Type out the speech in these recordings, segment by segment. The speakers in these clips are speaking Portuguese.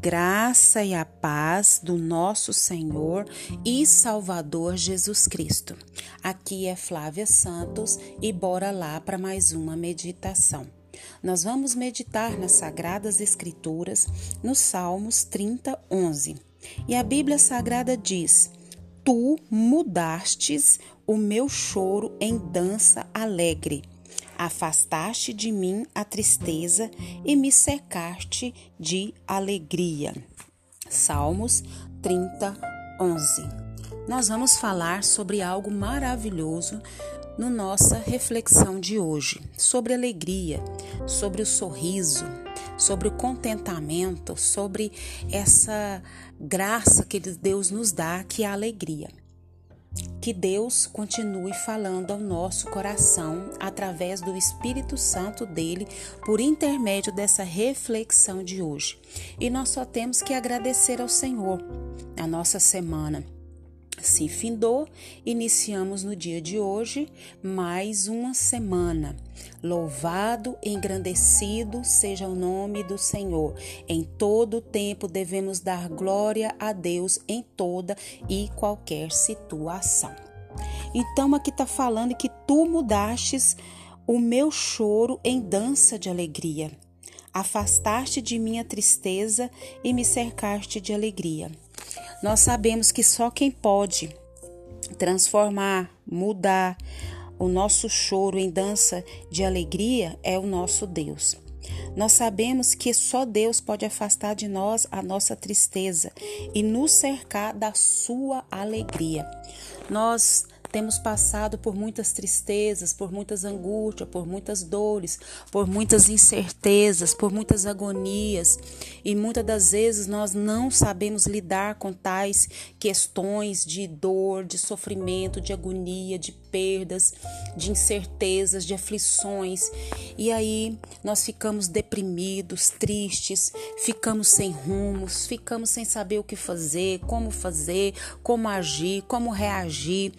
graça e a paz do nosso Senhor e Salvador Jesus Cristo. Aqui é Flávia Santos e bora lá para mais uma meditação. Nós vamos meditar nas Sagradas Escrituras, nos Salmos 30, 11. E a Bíblia Sagrada diz: Tu mudastes o meu choro em dança alegre Afastaste de mim a tristeza e me cercaste de alegria. Salmos 30, 11. Nós vamos falar sobre algo maravilhoso no nossa reflexão de hoje, sobre alegria, sobre o sorriso, sobre o contentamento, sobre essa graça que Deus nos dá, que é a alegria. Que Deus continue falando ao nosso coração através do Espírito Santo dele por intermédio dessa reflexão de hoje. E nós só temos que agradecer ao Senhor a nossa semana se findou, iniciamos no dia de hoje mais uma semana. Louvado, engrandecido seja o nome do Senhor. Em todo tempo devemos dar glória a Deus em toda e qualquer situação. Então aqui está falando que tu mudastes o meu choro em dança de alegria. Afastaste de minha tristeza e me cercaste de alegria. Nós sabemos que só quem pode transformar, mudar o nosso choro em dança de alegria é o nosso Deus. Nós sabemos que só Deus pode afastar de nós a nossa tristeza e nos cercar da sua alegria. Nós temos passado por muitas tristezas, por muitas angústias, por muitas dores, por muitas incertezas, por muitas agonias, e muitas das vezes nós não sabemos lidar com tais questões de dor, de sofrimento, de agonia, de perdas, de incertezas, de aflições. E aí nós ficamos deprimidos, tristes, ficamos sem rumos, ficamos sem saber o que fazer, como fazer, como agir, como reagir.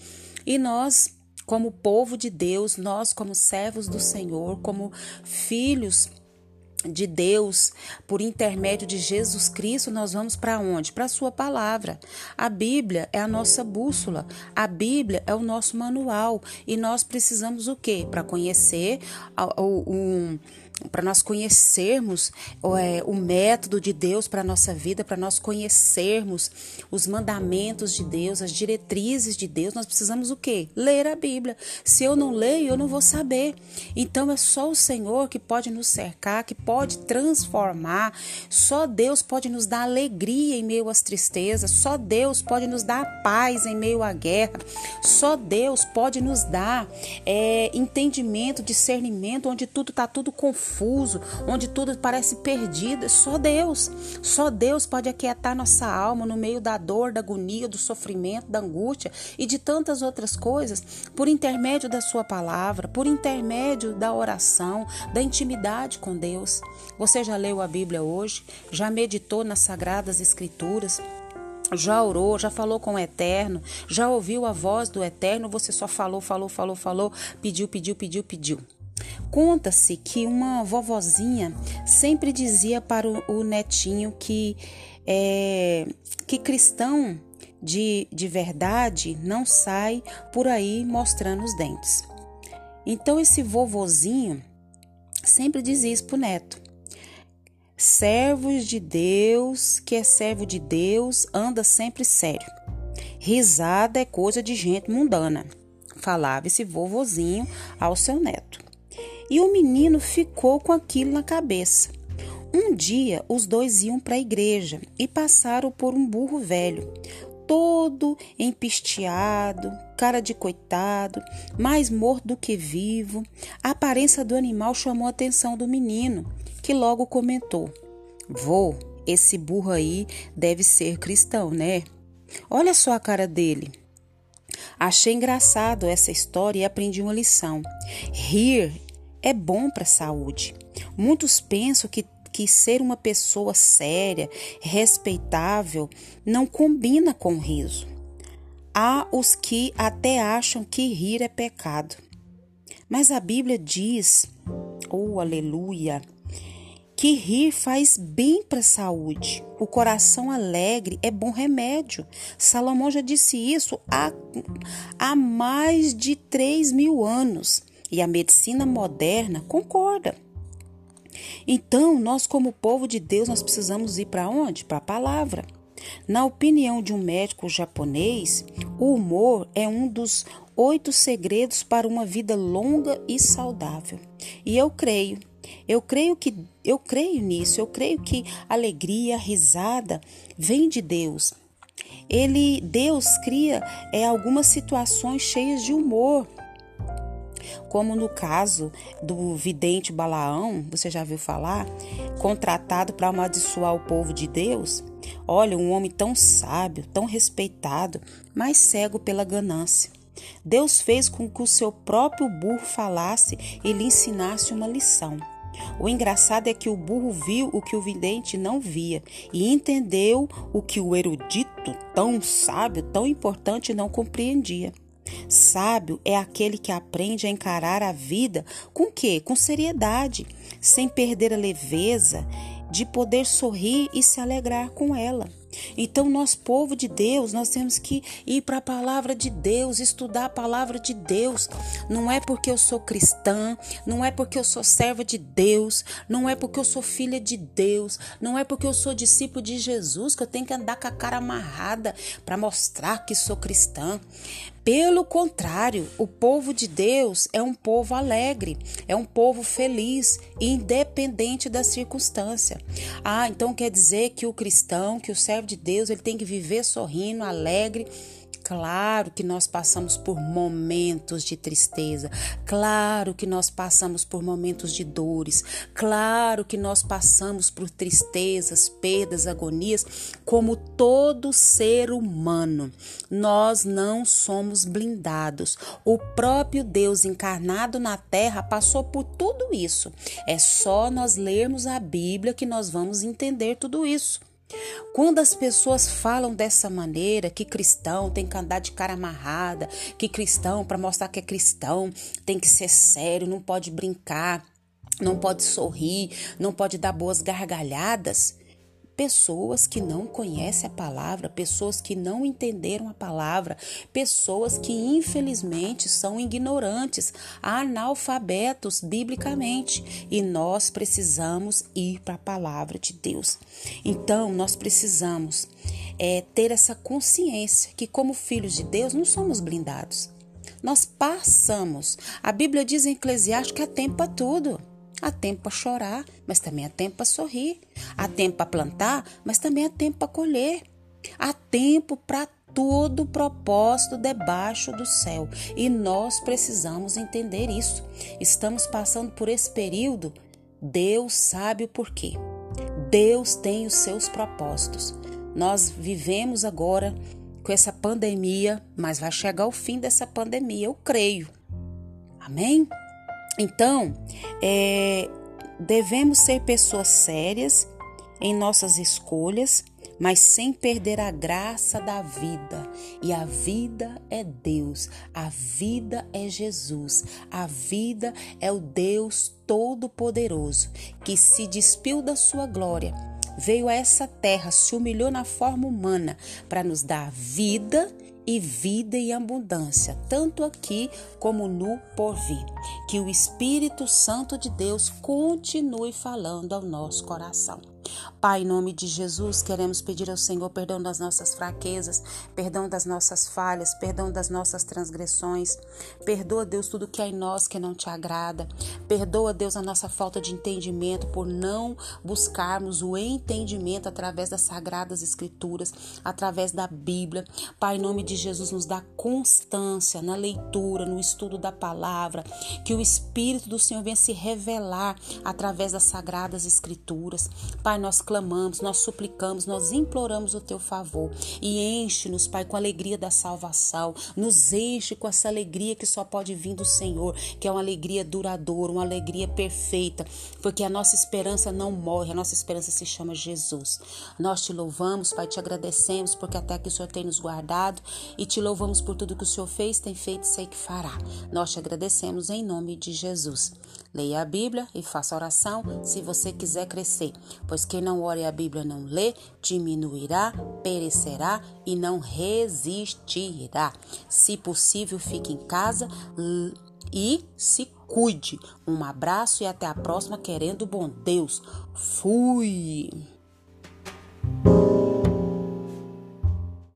E nós, como povo de Deus, nós, como servos do Senhor, como filhos de Deus, por intermédio de Jesus Cristo, nós vamos para onde? Para a Sua palavra. A Bíblia é a nossa bússola, a Bíblia é o nosso manual e nós precisamos o quê? Para conhecer um para nós conhecermos é, o método de Deus para a nossa vida, para nós conhecermos os mandamentos de Deus, as diretrizes de Deus, nós precisamos o quê? Ler a Bíblia. Se eu não leio, eu não vou saber. Então é só o Senhor que pode nos cercar, que pode transformar. Só Deus pode nos dar alegria em meio às tristezas. Só Deus pode nos dar paz em meio à guerra. Só Deus pode nos dar é, entendimento, discernimento, onde tudo está tudo confuso confuso, onde tudo parece perdido. É só Deus. Só Deus pode aquietar nossa alma no meio da dor, da agonia, do sofrimento, da angústia e de tantas outras coisas, por intermédio da Sua palavra, por intermédio da oração, da intimidade com Deus. Você já leu a Bíblia hoje? Já meditou nas Sagradas Escrituras? já orou, já falou com o Eterno, já ouviu a voz do Eterno, você só falou, falou, falou, falou, pediu, pediu, pediu, pediu. Conta-se que uma vovozinha sempre dizia para o, netinho que, é, que cristão de, de verdade não sai por aí mostrando os dentes. Então esse vovozinho sempre dizia isso para o neto. Servos de Deus, que é servo de Deus, anda sempre sério. Risada é coisa de gente mundana, falava esse vovozinho ao seu neto. E o menino ficou com aquilo na cabeça. Um dia os dois iam para a igreja e passaram por um burro velho, todo empisteado, cara de coitado, mais morto do que vivo. A aparência do animal chamou a atenção do menino, que logo comentou: Vô, esse burro aí deve ser cristão, né? Olha só a cara dele. Achei engraçado essa história e aprendi uma lição. Rir é bom para a saúde. Muitos pensam que, que ser uma pessoa séria, respeitável, não combina com riso. Há os que até acham que rir é pecado. Mas a Bíblia diz, oh aleluia, que rir faz bem para a saúde. O coração alegre é bom remédio. Salomão já disse isso há, há mais de 3 mil anos. E a medicina moderna concorda. Então, nós, como povo de Deus, nós precisamos ir para onde? Para a palavra. Na opinião de um médico japonês, o humor é um dos oito segredos para uma vida longa e saudável. E eu creio, eu creio que eu creio nisso, eu creio que alegria, risada vem de Deus. Ele, Deus cria é, algumas situações cheias de humor, como no caso do vidente Balaão, você já viu falar, contratado para amaldiçoar o povo de Deus. Olha, um homem tão sábio, tão respeitado, mas cego pela ganância. Deus fez com que o seu próprio burro falasse e lhe ensinasse uma lição. O engraçado é que o burro viu o que o vidente não via e entendeu o que o erudito, tão sábio, tão importante, não compreendia. Sábio é aquele que aprende a encarar a vida com quê? Com seriedade, sem perder a leveza de poder sorrir e se alegrar com ela. Então, nós, povo de Deus, nós temos que ir para a palavra de Deus, estudar a palavra de Deus. Não é porque eu sou cristã, não é porque eu sou serva de Deus, não é porque eu sou filha de Deus, não é porque eu sou discípulo de Jesus que eu tenho que andar com a cara amarrada para mostrar que sou cristã. Pelo contrário, o povo de Deus é um povo alegre, é um povo feliz, independente da circunstância. Ah, então quer dizer que o cristão, que o servo de Deus, ele tem que viver sorrindo, alegre Claro que nós passamos por momentos de tristeza, claro que nós passamos por momentos de dores, claro que nós passamos por tristezas, perdas, agonias, como todo ser humano. Nós não somos blindados. O próprio Deus encarnado na terra passou por tudo isso. É só nós lermos a Bíblia que nós vamos entender tudo isso. Quando as pessoas falam dessa maneira, que cristão tem que andar de cara amarrada, que cristão, para mostrar que é cristão, tem que ser sério, não pode brincar, não pode sorrir, não pode dar boas gargalhadas, pessoas que não conhecem a palavra, pessoas que não entenderam a palavra, pessoas que infelizmente são ignorantes, analfabetos biblicamente, e nós precisamos ir para a palavra de Deus. Então, nós precisamos é, ter essa consciência que, como filhos de Deus, não somos blindados. Nós passamos. A Bíblia diz em Eclesiastes que há tempo para tudo. Há tempo para chorar, mas também há tempo para sorrir. Há tempo para plantar, mas também há tempo para colher. Há tempo para todo propósito debaixo do céu. E nós precisamos entender isso. Estamos passando por esse período, Deus sabe o porquê. Deus tem os seus propósitos. Nós vivemos agora com essa pandemia, mas vai chegar o fim dessa pandemia, eu creio. Amém? Então, é, devemos ser pessoas sérias em nossas escolhas, mas sem perder a graça da vida. E a vida é Deus, a vida é Jesus, a vida é o Deus Todo-Poderoso, que se despiu da sua glória, veio a essa terra, se humilhou na forma humana para nos dar vida e vida e abundância, tanto aqui como no porvir. Que o Espírito Santo de Deus continue falando ao nosso coração. Pai, em nome de Jesus, queremos pedir ao Senhor perdão das nossas fraquezas, perdão das nossas falhas, perdão das nossas transgressões. Perdoa, Deus, tudo que há em nós que não te agrada. Perdoa, Deus, a nossa falta de entendimento por não buscarmos o entendimento através das sagradas escrituras, através da Bíblia. Pai, em nome de Jesus, nos dá constância na leitura, no estudo da palavra, que o Espírito do Senhor venha se revelar através das sagradas escrituras. Pai, nós clamamos, nós suplicamos, nós imploramos o teu favor e enche-nos, Pai, com a alegria da salvação. Nos enche com essa alegria que só pode vir do Senhor, que é uma alegria duradoura, uma alegria perfeita, porque a nossa esperança não morre, a nossa esperança se chama Jesus. Nós te louvamos, Pai, te agradecemos porque até que o Senhor tem nos guardado e te louvamos por tudo que o Senhor fez, tem feito e sei que fará. Nós te agradecemos em nome de Jesus. Leia a Bíblia e faça oração se você quiser crescer, pois quem não ore a Bíblia não lê, diminuirá, perecerá e não resistirá. Se possível, fique em casa e se cuide. Um abraço e até a próxima, querendo bom Deus. Fui!